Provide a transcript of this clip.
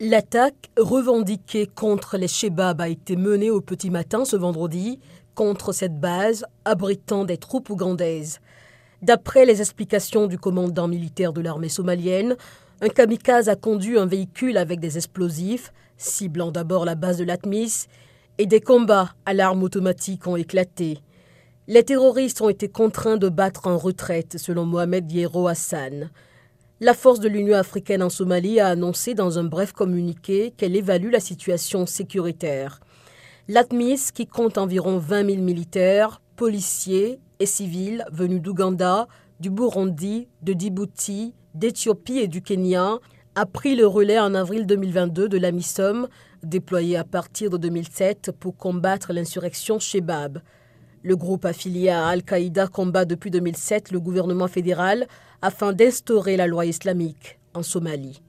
L'attaque revendiquée contre les Shebabs a été menée au petit matin ce vendredi contre cette base abritant des troupes ougandaises. D'après les explications du commandant militaire de l'armée somalienne, un kamikaze a conduit un véhicule avec des explosifs, ciblant d'abord la base de l'Atmis, et des combats à l'arme automatique ont éclaté. Les terroristes ont été contraints de battre en retraite, selon Mohamed Yero Hassan. La force de l'Union africaine en Somalie a annoncé dans un bref communiqué qu'elle évalue la situation sécuritaire. L'ATMIS, qui compte environ 20 000 militaires, policiers et civils venus d'Ouganda, du Burundi, de Djibouti, d'Éthiopie et du Kenya, a pris le relais en avril 2022 de la MISOM, déployée à partir de 2007 pour combattre l'insurrection Shebab. Le groupe affilié à Al-Qaïda combat depuis 2007 le gouvernement fédéral afin d'instaurer la loi islamique en Somalie.